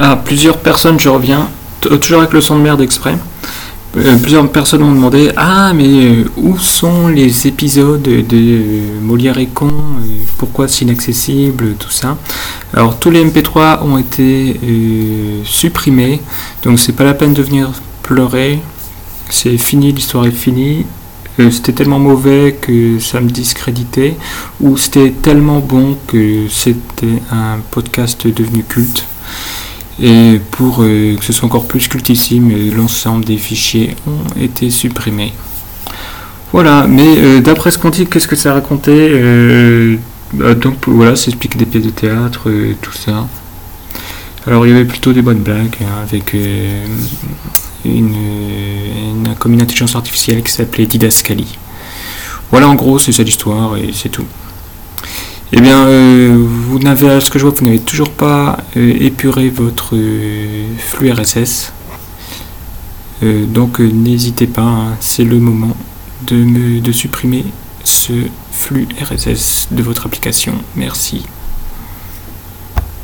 Ah, plusieurs personnes, je reviens, toujours avec le son de merde exprès. Euh, plusieurs personnes m'ont demandé Ah, mais euh, où sont les épisodes de Molière et Con Pourquoi c'est inaccessible Tout ça? Alors, tous les MP3 ont été supprimés, donc c'est pas la peine de venir pleurer. C'est fini, l'histoire est finie. c'était tellement mauvais que ça me discréditait, ou c'était tellement bon que c'était un podcast devenu culte. Et pour euh, que ce soit encore plus cultissime, euh, l'ensemble des fichiers ont été supprimés. Voilà, mais euh, d'après ce qu'on dit, qu'est-ce que ça racontait bah, Donc voilà, ça explique des pièces de théâtre, tout ça. Alors il y avait plutôt des bonnes blagues hein, avec une, comme une intelligence artificielle qui s'appelait Didascali. Voilà en gros, c'est ça l'histoire et c'est tout. Eh bien, vous n'avez, ce que je vois, vous n'avez toujours pas euh, épuré votre euh, flux RSS. donc n'hésitez pas, hein, c'est le moment de, de supprimer ce flux RSS de votre application. Merci.